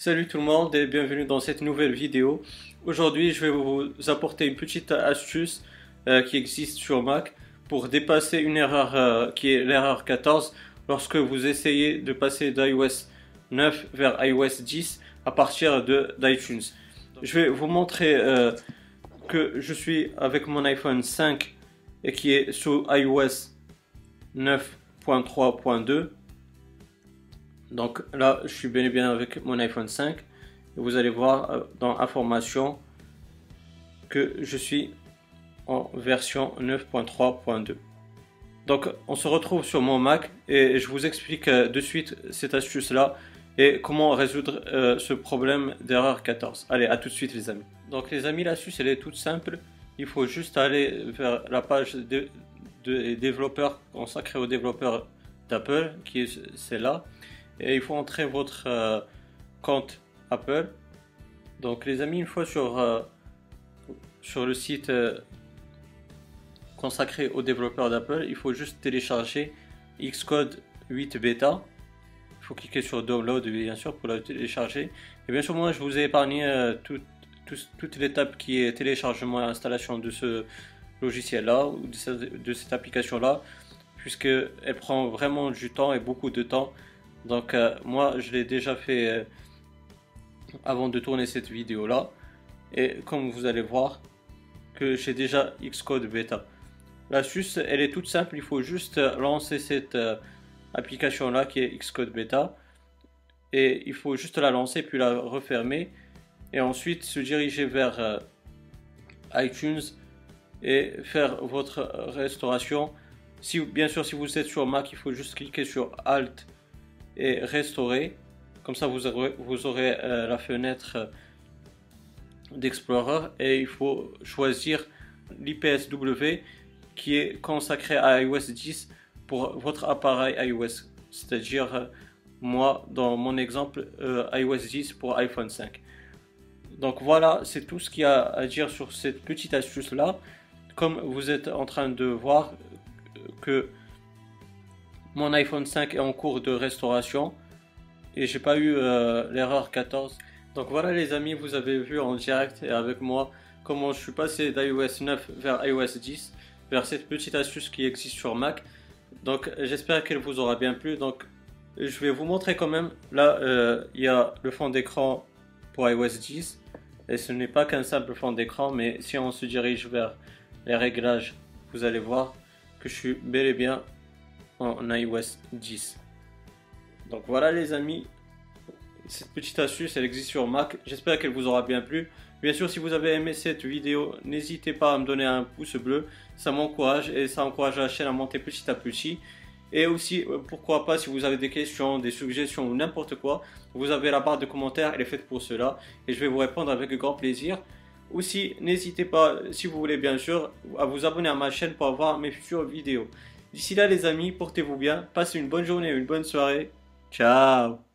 Salut tout le monde et bienvenue dans cette nouvelle vidéo. Aujourd'hui, je vais vous apporter une petite astuce euh, qui existe sur Mac pour dépasser une erreur euh, qui est l'erreur 14 lorsque vous essayez de passer d'iOS 9 vers iOS 10 à partir d'iTunes. Je vais vous montrer euh, que je suis avec mon iPhone 5 et qui est sous iOS 9.3.2 donc là, je suis bien et bien avec mon iPhone 5. Et vous allez voir euh, dans Information que je suis en version 9.3.2. Donc on se retrouve sur mon Mac et je vous explique euh, de suite cette astuce là et comment résoudre euh, ce problème d'erreur 14. Allez, à tout de suite les amis. Donc les amis, l'astuce elle est toute simple. Il faut juste aller vers la page de, de développeurs consacrée aux développeurs d'Apple qui est celle-là et il faut entrer votre euh, compte Apple. Donc les amis, une fois sur, euh, sur le site euh, consacré aux développeurs d'Apple, il faut juste télécharger Xcode 8 Beta. Il faut cliquer sur Download bien sûr pour la télécharger. Et bien sûr moi je vous ai épargné toute l'étape qui est téléchargement et installation de ce logiciel là ou de cette, de cette application là puisqu'elle prend vraiment du temps et beaucoup de temps donc euh, moi je l'ai déjà fait euh, avant de tourner cette vidéo là. Et comme vous allez voir que j'ai déjà Xcode bêta. L'astuce elle est toute simple, il faut juste lancer cette euh, application là qui est Xcode bêta. Et il faut juste la lancer puis la refermer. Et ensuite se diriger vers iTunes et faire votre restauration. Si, bien sûr si vous êtes sur Mac il faut juste cliquer sur Alt et restaurer. Comme ça, vous aurez, vous aurez euh, la fenêtre euh, d'Explorer et il faut choisir l'IPSW qui est consacré à iOS 10 pour votre appareil iOS. C'est-à-dire, euh, moi, dans mon exemple, iOS 10 pour iPhone 5. Donc voilà, c'est tout ce qu'il y a à dire sur cette petite astuce-là. Comme vous êtes en train de voir que mon iPhone 5 est en cours de restauration et j'ai pas eu euh, l'erreur 14. Donc voilà les amis, vous avez vu en direct et avec moi comment je suis passé d'iOS 9 vers iOS 10 vers cette petite astuce qui existe sur Mac. Donc j'espère qu'elle vous aura bien plu. Donc je vais vous montrer quand même. Là euh, il y a le fond d'écran pour iOS 10 et ce n'est pas qu'un simple fond d'écran mais si on se dirige vers les réglages vous allez voir que je suis bel et bien en iOS 10. Donc voilà les amis, cette petite astuce elle existe sur Mac, j'espère qu'elle vous aura bien plu. Bien sûr si vous avez aimé cette vidéo, n'hésitez pas à me donner un pouce bleu, ça m'encourage et ça encourage la chaîne à monter petit à petit. Et aussi, euh, pourquoi pas, si vous avez des questions, des suggestions ou n'importe quoi, vous avez la barre de commentaires, elle est faite pour cela. Et je vais vous répondre avec grand plaisir. Aussi, n'hésitez pas, si vous voulez bien sûr, à vous abonner à ma chaîne pour avoir mes futures vidéos. D'ici là les amis, portez-vous bien, passez une bonne journée, une bonne soirée. Ciao